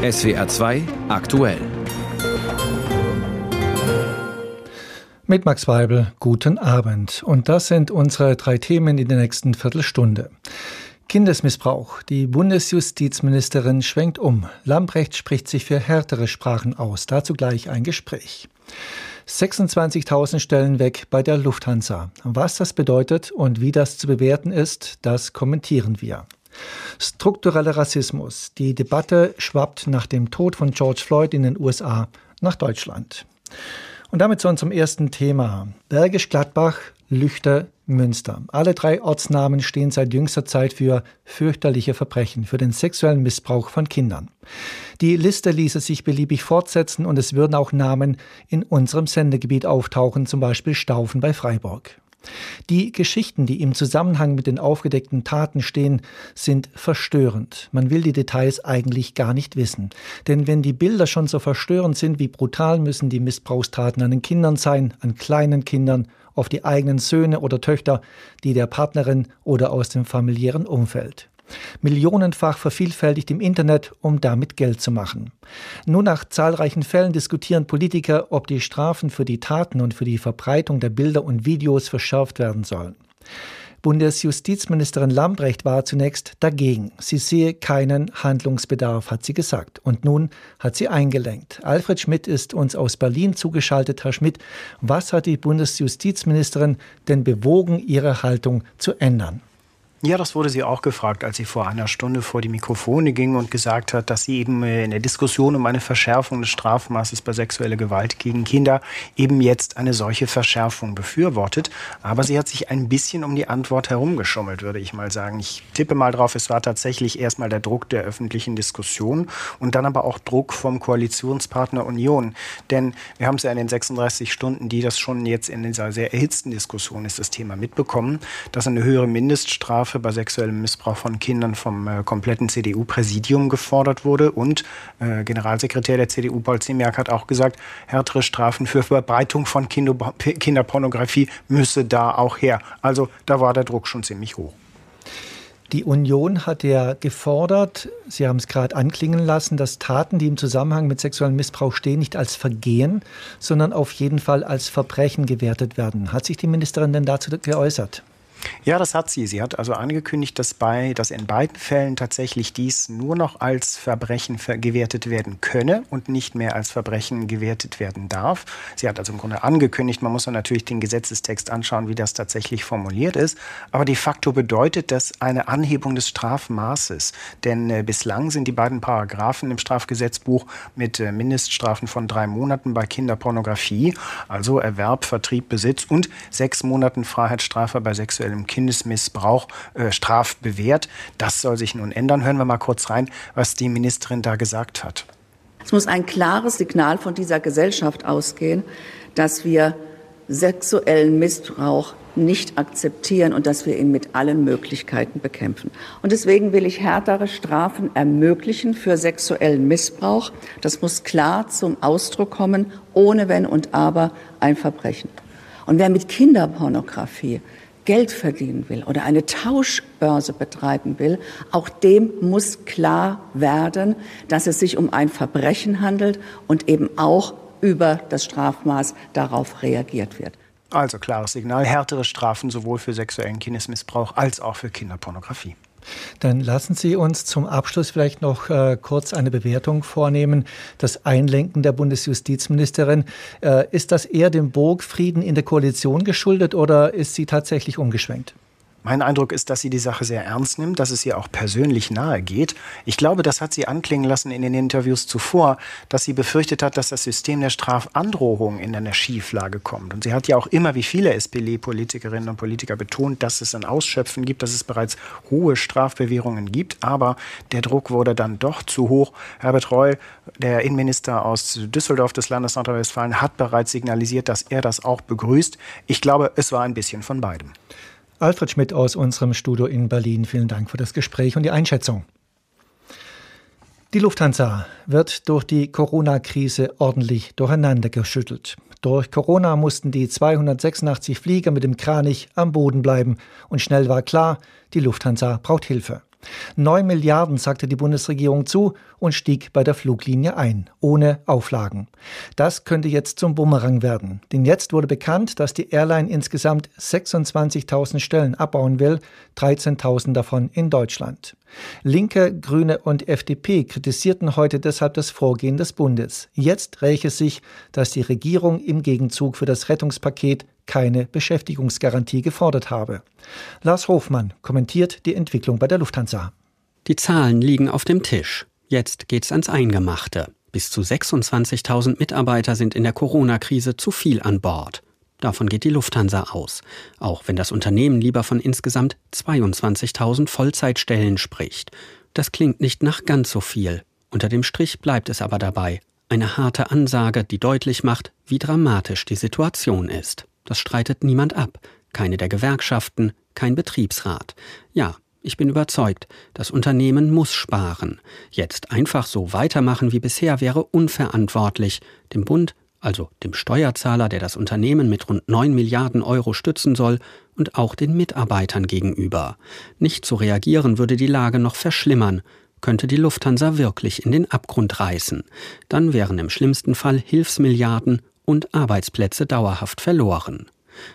SWR 2 aktuell. Mit Max Weibel, guten Abend. Und das sind unsere drei Themen in der nächsten Viertelstunde. Kindesmissbrauch. Die Bundesjustizministerin schwenkt um. Lambrecht spricht sich für härtere Sprachen aus. Dazu gleich ein Gespräch. 26.000 Stellen weg bei der Lufthansa. Was das bedeutet und wie das zu bewerten ist, das kommentieren wir. Struktureller Rassismus. Die Debatte schwappt nach dem Tod von George Floyd in den USA nach Deutschland. Und damit zu unserem ersten Thema. Bergisch Gladbach, Lüchter, Münster. Alle drei Ortsnamen stehen seit jüngster Zeit für fürchterliche Verbrechen, für den sexuellen Missbrauch von Kindern. Die Liste ließe sich beliebig fortsetzen und es würden auch Namen in unserem Sendegebiet auftauchen, zum Beispiel Staufen bei Freiburg. Die Geschichten, die im Zusammenhang mit den aufgedeckten Taten stehen, sind verstörend. Man will die Details eigentlich gar nicht wissen. Denn wenn die Bilder schon so verstörend sind, wie brutal müssen die Missbrauchstaten an den Kindern sein, an kleinen Kindern, auf die eigenen Söhne oder Töchter, die der Partnerin oder aus dem familiären Umfeld millionenfach vervielfältigt im Internet, um damit Geld zu machen. Nur nach zahlreichen Fällen diskutieren Politiker, ob die Strafen für die Taten und für die Verbreitung der Bilder und Videos verschärft werden sollen. Bundesjustizministerin Lambrecht war zunächst dagegen. Sie sehe keinen Handlungsbedarf, hat sie gesagt. Und nun hat sie eingelenkt. Alfred Schmidt ist uns aus Berlin zugeschaltet. Herr Schmidt, was hat die Bundesjustizministerin denn bewogen, ihre Haltung zu ändern? Ja, das wurde sie auch gefragt, als sie vor einer Stunde vor die Mikrofone ging und gesagt hat, dass sie eben äh, in der Diskussion um eine Verschärfung des Strafmaßes bei sexueller Gewalt gegen Kinder eben jetzt eine solche Verschärfung befürwortet. Aber sie hat sich ein bisschen um die Antwort herumgeschummelt, würde ich mal sagen. Ich tippe mal drauf, es war tatsächlich erstmal der Druck der öffentlichen Diskussion und dann aber auch Druck vom Koalitionspartner Union. Denn wir haben es ja in den 36 Stunden, die das schon jetzt in dieser sehr erhitzten Diskussion ist, das Thema mitbekommen, dass eine höhere Mindeststrafe Strafe bei sexuellem Missbrauch von Kindern vom äh, kompletten CDU-Präsidium gefordert wurde. Und äh, Generalsekretär der CDU, Paul Ziemiak, hat auch gesagt, härtere Strafen für Verbreitung von Kinder Kinderpornografie müsse da auch her. Also da war der Druck schon ziemlich hoch. Die Union hat ja gefordert, Sie haben es gerade anklingen lassen, dass Taten, die im Zusammenhang mit sexuellem Missbrauch stehen, nicht als Vergehen, sondern auf jeden Fall als Verbrechen gewertet werden. Hat sich die Ministerin denn dazu geäußert? Ja, das hat sie. Sie hat also angekündigt, dass, bei, dass in beiden Fällen tatsächlich dies nur noch als Verbrechen gewertet werden könne und nicht mehr als Verbrechen gewertet werden darf. Sie hat also im Grunde angekündigt, man muss dann natürlich den Gesetzestext anschauen, wie das tatsächlich formuliert ist. Aber de facto bedeutet das eine Anhebung des Strafmaßes. Denn äh, bislang sind die beiden Paragraphen im Strafgesetzbuch mit äh, Mindeststrafen von drei Monaten bei Kinderpornografie, also Erwerb, Vertrieb, Besitz und sechs Monaten Freiheitsstrafe bei sexuellen sexuellem Kindesmissbrauch äh, strafbewehrt. Das soll sich nun ändern. Hören wir mal kurz rein, was die Ministerin da gesagt hat. Es muss ein klares Signal von dieser Gesellschaft ausgehen, dass wir sexuellen Missbrauch nicht akzeptieren und dass wir ihn mit allen Möglichkeiten bekämpfen. Und deswegen will ich härtere Strafen ermöglichen für sexuellen Missbrauch. Das muss klar zum Ausdruck kommen, ohne Wenn und Aber ein Verbrechen. Und wer mit Kinderpornografie Geld verdienen will oder eine Tauschbörse betreiben will, auch dem muss klar werden, dass es sich um ein Verbrechen handelt und eben auch über das Strafmaß darauf reagiert wird. Also klares Signal, härtere Strafen sowohl für sexuellen Kindesmissbrauch als auch für Kinderpornografie. Dann lassen Sie uns zum Abschluss vielleicht noch äh, kurz eine Bewertung vornehmen. Das Einlenken der Bundesjustizministerin, äh, ist das eher dem Burgfrieden in der Koalition geschuldet oder ist sie tatsächlich umgeschwenkt? Mein Eindruck ist, dass sie die Sache sehr ernst nimmt, dass es ihr auch persönlich nahe geht. Ich glaube, das hat sie anklingen lassen in den Interviews zuvor, dass sie befürchtet hat, dass das System der Strafandrohung in eine Schieflage kommt. Und sie hat ja auch immer, wie viele SPD-Politikerinnen und Politiker betont, dass es ein Ausschöpfen gibt, dass es bereits hohe Strafbewährungen gibt. Aber der Druck wurde dann doch zu hoch. Herbert Reul, der Innenminister aus Düsseldorf des Landes Nordrhein-Westfalen, hat bereits signalisiert, dass er das auch begrüßt. Ich glaube, es war ein bisschen von beidem. Alfred Schmidt aus unserem Studio in Berlin. Vielen Dank für das Gespräch und die Einschätzung. Die Lufthansa wird durch die Corona-Krise ordentlich durcheinander geschüttelt. Durch Corona mussten die 286 Flieger mit dem Kranich am Boden bleiben und schnell war klar, die Lufthansa braucht Hilfe. Neun Milliarden sagte die Bundesregierung zu und stieg bei der Fluglinie ein, ohne Auflagen. Das könnte jetzt zum Bumerang werden. Denn jetzt wurde bekannt, dass die Airline insgesamt 26.000 Stellen abbauen will, 13.000 davon in Deutschland. Linke, Grüne und FDP kritisierten heute deshalb das Vorgehen des Bundes. Jetzt räche sich, dass die Regierung im Gegenzug für das Rettungspaket keine Beschäftigungsgarantie gefordert habe. Lars Hofmann kommentiert die Entwicklung bei der Lufthansa. Die Zahlen liegen auf dem Tisch. Jetzt geht's ans Eingemachte. Bis zu 26.000 Mitarbeiter sind in der Corona-Krise zu viel an Bord. Davon geht die Lufthansa aus, auch wenn das Unternehmen lieber von insgesamt 22.000 Vollzeitstellen spricht. Das klingt nicht nach ganz so viel. Unter dem Strich bleibt es aber dabei. Eine harte Ansage, die deutlich macht, wie dramatisch die Situation ist. Das streitet niemand ab. Keine der Gewerkschaften, kein Betriebsrat. Ja, ich bin überzeugt, das Unternehmen muss sparen. Jetzt einfach so weitermachen wie bisher wäre unverantwortlich. Dem Bund also dem Steuerzahler, der das Unternehmen mit rund 9 Milliarden Euro stützen soll, und auch den Mitarbeitern gegenüber. Nicht zu reagieren würde die Lage noch verschlimmern, könnte die Lufthansa wirklich in den Abgrund reißen. Dann wären im schlimmsten Fall Hilfsmilliarden und Arbeitsplätze dauerhaft verloren.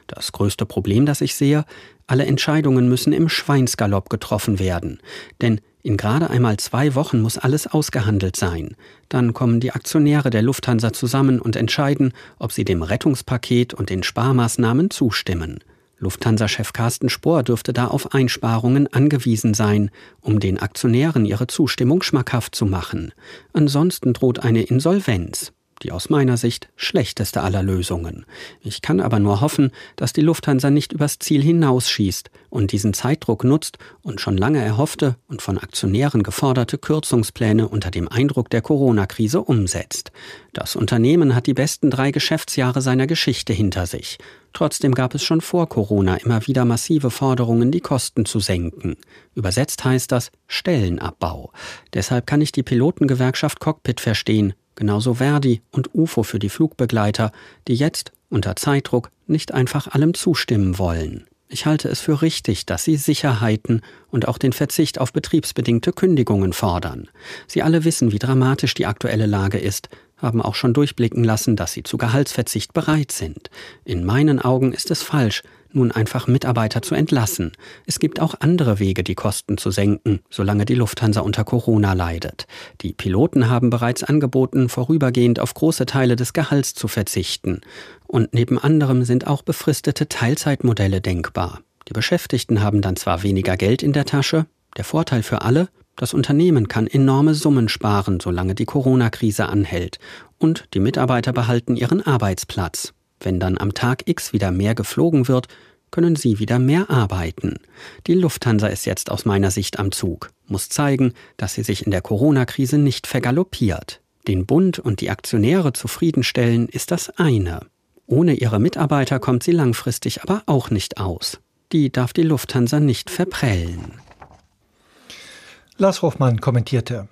Das größte Problem, das ich sehe, alle Entscheidungen müssen im Schweinsgalopp getroffen werden. Denn in gerade einmal zwei Wochen muss alles ausgehandelt sein. Dann kommen die Aktionäre der Lufthansa zusammen und entscheiden, ob sie dem Rettungspaket und den Sparmaßnahmen zustimmen. Lufthansa-Chef Carsten Spohr dürfte da auf Einsparungen angewiesen sein, um den Aktionären ihre Zustimmung schmackhaft zu machen. Ansonsten droht eine Insolvenz die aus meiner Sicht schlechteste aller Lösungen. Ich kann aber nur hoffen, dass die Lufthansa nicht übers Ziel hinausschießt und diesen Zeitdruck nutzt und schon lange erhoffte und von Aktionären geforderte Kürzungspläne unter dem Eindruck der Corona-Krise umsetzt. Das Unternehmen hat die besten drei Geschäftsjahre seiner Geschichte hinter sich. Trotzdem gab es schon vor Corona immer wieder massive Forderungen, die Kosten zu senken. Übersetzt heißt das Stellenabbau. Deshalb kann ich die Pilotengewerkschaft Cockpit verstehen, genauso Verdi und UFO für die Flugbegleiter, die jetzt unter Zeitdruck nicht einfach allem zustimmen wollen. Ich halte es für richtig, dass sie Sicherheiten und auch den Verzicht auf betriebsbedingte Kündigungen fordern. Sie alle wissen, wie dramatisch die aktuelle Lage ist, haben auch schon durchblicken lassen, dass sie zu Gehaltsverzicht bereit sind. In meinen Augen ist es falsch, nun einfach Mitarbeiter zu entlassen. Es gibt auch andere Wege, die Kosten zu senken, solange die Lufthansa unter Corona leidet. Die Piloten haben bereits angeboten, vorübergehend auf große Teile des Gehalts zu verzichten. Und neben anderem sind auch befristete Teilzeitmodelle denkbar. Die Beschäftigten haben dann zwar weniger Geld in der Tasche, der Vorteil für alle, das Unternehmen kann enorme Summen sparen, solange die Corona-Krise anhält, und die Mitarbeiter behalten ihren Arbeitsplatz. Wenn dann am Tag X wieder mehr geflogen wird, können sie wieder mehr arbeiten. Die Lufthansa ist jetzt aus meiner Sicht am Zug, muss zeigen, dass sie sich in der Corona-Krise nicht vergaloppiert. Den Bund und die Aktionäre zufriedenstellen ist das eine. Ohne ihre Mitarbeiter kommt sie langfristig aber auch nicht aus. Die darf die Lufthansa nicht verprellen. Lars Hofmann kommentierte.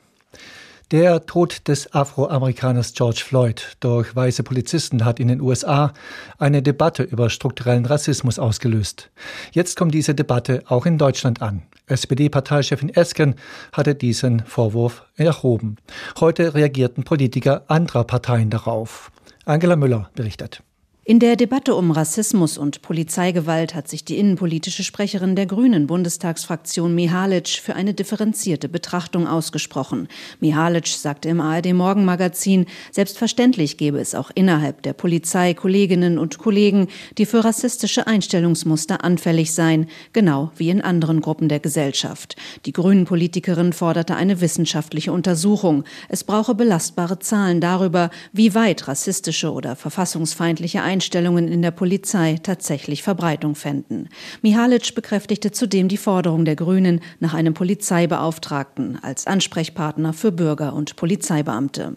Der Tod des Afroamerikaners George Floyd durch weiße Polizisten hat in den USA eine Debatte über strukturellen Rassismus ausgelöst. Jetzt kommt diese Debatte auch in Deutschland an. SPD-Parteichefin Esken hatte diesen Vorwurf erhoben. Heute reagierten Politiker anderer Parteien darauf. Angela Müller berichtet. In der Debatte um Rassismus und Polizeigewalt hat sich die innenpolitische Sprecherin der Grünen Bundestagsfraktion Mihalic für eine differenzierte Betrachtung ausgesprochen. Mihalic sagte im ARD Morgenmagazin, selbstverständlich gäbe es auch innerhalb der Polizei Kolleginnen und Kollegen, die für rassistische Einstellungsmuster anfällig seien, genau wie in anderen Gruppen der Gesellschaft. Die Grünen-Politikerin forderte eine wissenschaftliche Untersuchung. Es brauche belastbare Zahlen darüber, wie weit rassistische oder verfassungsfeindliche Einstellungen in der Polizei tatsächlich Verbreitung fänden. Mihalic bekräftigte zudem die Forderung der Grünen nach einem Polizeibeauftragten als Ansprechpartner für Bürger und Polizeibeamte.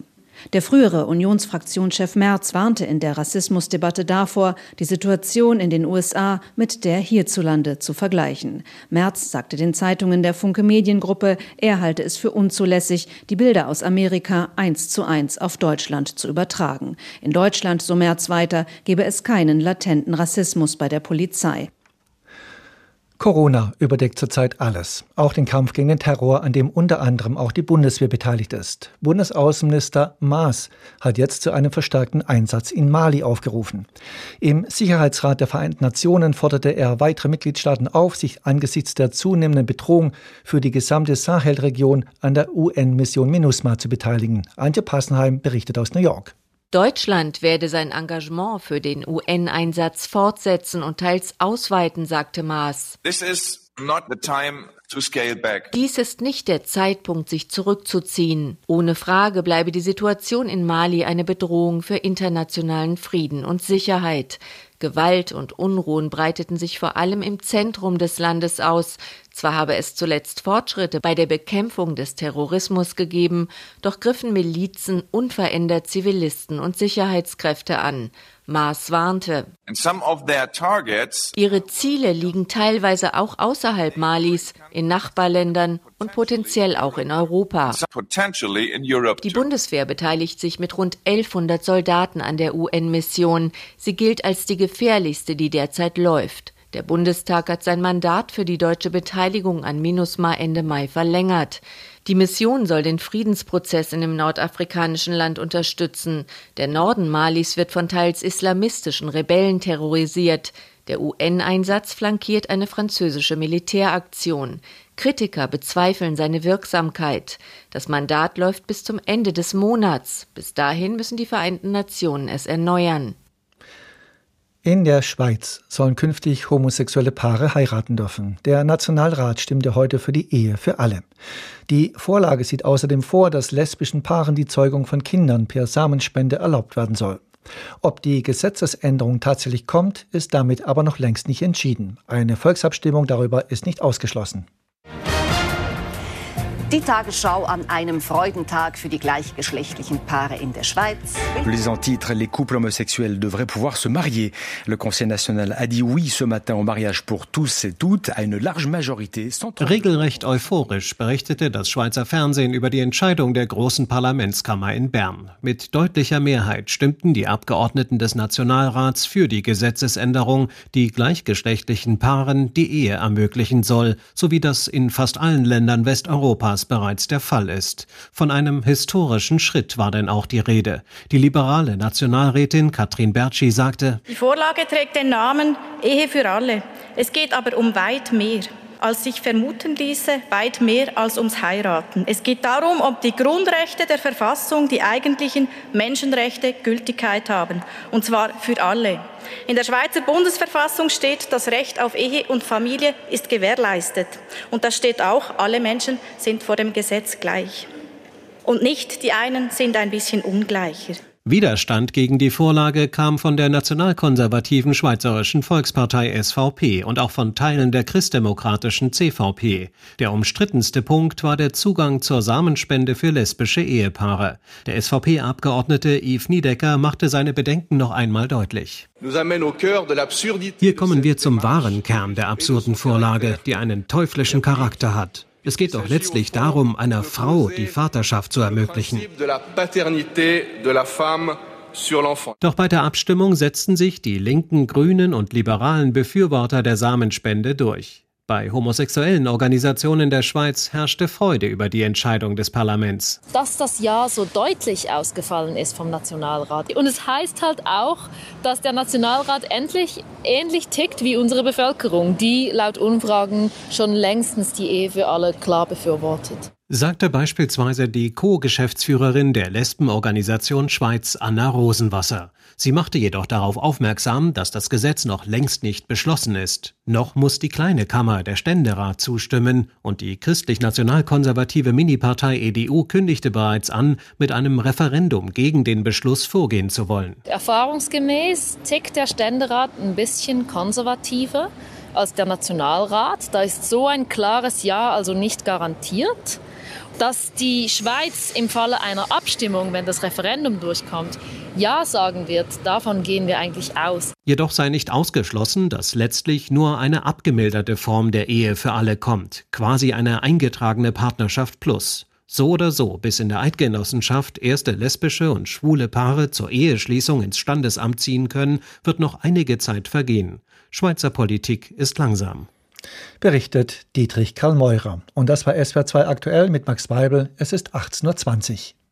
Der frühere Unionsfraktionschef Merz warnte in der Rassismusdebatte davor, die Situation in den USA mit der hierzulande zu vergleichen. Merz sagte den Zeitungen der Funke Mediengruppe, er halte es für unzulässig, die Bilder aus Amerika eins zu eins auf Deutschland zu übertragen. In Deutschland, so Merz weiter, gebe es keinen latenten Rassismus bei der Polizei. Corona überdeckt zurzeit alles, auch den Kampf gegen den Terror, an dem unter anderem auch die Bundeswehr beteiligt ist. Bundesaußenminister Maas hat jetzt zu einem verstärkten Einsatz in Mali aufgerufen. Im Sicherheitsrat der Vereinten Nationen forderte er weitere Mitgliedstaaten auf, sich angesichts der zunehmenden Bedrohung für die gesamte Sahelregion an der UN-Mission MINUSMA zu beteiligen. Antje Passenheim berichtet aus New York. Deutschland werde sein Engagement für den UN-Einsatz fortsetzen und teils ausweiten, sagte Maas. This is not the time dies ist nicht der Zeitpunkt, sich zurückzuziehen. Ohne Frage bleibe die Situation in Mali eine Bedrohung für internationalen Frieden und Sicherheit. Gewalt und Unruhen breiteten sich vor allem im Zentrum des Landes aus. Zwar habe es zuletzt Fortschritte bei der Bekämpfung des Terrorismus gegeben, doch griffen Milizen unverändert Zivilisten und Sicherheitskräfte an. Maas warnte. Ihre Ziele liegen teilweise auch außerhalb Malis, in Nachbarländern und potenziell auch in Europa. Die Bundeswehr beteiligt sich mit rund 1100 Soldaten an der UN-Mission. Sie gilt als die gefährlichste, die derzeit läuft. Der Bundestag hat sein Mandat für die deutsche Beteiligung an MINUSMA Ende Mai verlängert. Die Mission soll den Friedensprozess in dem nordafrikanischen Land unterstützen. Der Norden Malis wird von teils islamistischen Rebellen terrorisiert. Der UN-Einsatz flankiert eine französische Militäraktion. Kritiker bezweifeln seine Wirksamkeit. Das Mandat läuft bis zum Ende des Monats. Bis dahin müssen die Vereinten Nationen es erneuern. In der Schweiz sollen künftig homosexuelle Paare heiraten dürfen. Der Nationalrat stimmte heute für die Ehe für alle. Die Vorlage sieht außerdem vor, dass lesbischen Paaren die Zeugung von Kindern per Samenspende erlaubt werden soll. Ob die Gesetzesänderung tatsächlich kommt, ist damit aber noch längst nicht entschieden. Eine Volksabstimmung darüber ist nicht ausgeschlossen. Die Tagesschau an einem Freudentag für die gleichgeschlechtlichen Paare in der Schweiz. Les en titre, les couples homosexuels devraient pouvoir se marier. Le Conseil national a dit oui ce matin au mariage pour tous et toutes à une large majorité. Regelrecht euphorisch berichtete das Schweizer Fernsehen über die Entscheidung der großen Parlamentskammer in Bern. Mit deutlicher Mehrheit stimmten die Abgeordneten des Nationalrats für die Gesetzesänderung, die gleichgeschlechtlichen Paaren die Ehe ermöglichen soll, so wie das in fast allen Ländern Westeuropas Europas bereits der Fall ist. Von einem historischen Schritt war denn auch die Rede. Die liberale Nationalrätin Katrin Bertschi sagte, Die Vorlage trägt den Namen Ehe für alle. Es geht aber um weit mehr als sich vermuten ließe, weit mehr als ums Heiraten. Es geht darum, ob die Grundrechte der Verfassung, die eigentlichen Menschenrechte, Gültigkeit haben. Und zwar für alle. In der Schweizer Bundesverfassung steht, das Recht auf Ehe und Familie ist gewährleistet. Und da steht auch, alle Menschen sind vor dem Gesetz gleich. Und nicht die einen sind ein bisschen ungleicher. Widerstand gegen die Vorlage kam von der nationalkonservativen Schweizerischen Volkspartei SVP und auch von Teilen der christdemokratischen CVP. Der umstrittenste Punkt war der Zugang zur Samenspende für lesbische Ehepaare. Der SVP-Abgeordnete Yves Niedecker machte seine Bedenken noch einmal deutlich. Hier kommen wir zum wahren Kern der absurden Vorlage, die einen teuflischen Charakter hat. Es geht doch letztlich darum, einer Frau die Vaterschaft zu ermöglichen. Doch bei der Abstimmung setzten sich die linken, grünen und liberalen Befürworter der Samenspende durch. Bei homosexuellen Organisationen der Schweiz herrschte Freude über die Entscheidung des Parlaments. Dass das Ja so deutlich ausgefallen ist vom Nationalrat. Und es heißt halt auch, dass der Nationalrat endlich ähnlich tickt wie unsere Bevölkerung, die laut Umfragen schon längstens die Ehe für alle klar befürwortet sagte beispielsweise die Co-Geschäftsführerin der Lesbenorganisation Schweiz Anna Rosenwasser. Sie machte jedoch darauf aufmerksam, dass das Gesetz noch längst nicht beschlossen ist. Noch muss die kleine Kammer, der Ständerat, zustimmen und die christlich-nationalkonservative Minipartei EDU kündigte bereits an, mit einem Referendum gegen den Beschluss vorgehen zu wollen. Erfahrungsgemäß tickt der Ständerat ein bisschen konservativer als der Nationalrat. Da ist so ein klares Ja also nicht garantiert. Dass die Schweiz im Falle einer Abstimmung, wenn das Referendum durchkommt, Ja sagen wird, davon gehen wir eigentlich aus. Jedoch sei nicht ausgeschlossen, dass letztlich nur eine abgemilderte Form der Ehe für alle kommt, quasi eine eingetragene Partnerschaft plus. So oder so, bis in der Eidgenossenschaft erste lesbische und schwule Paare zur Eheschließung ins Standesamt ziehen können, wird noch einige Zeit vergehen. Schweizer Politik ist langsam. Berichtet Dietrich Karl Meurer. Und das war SWR 2 aktuell mit Max Weibel. Es ist 18.20 Uhr.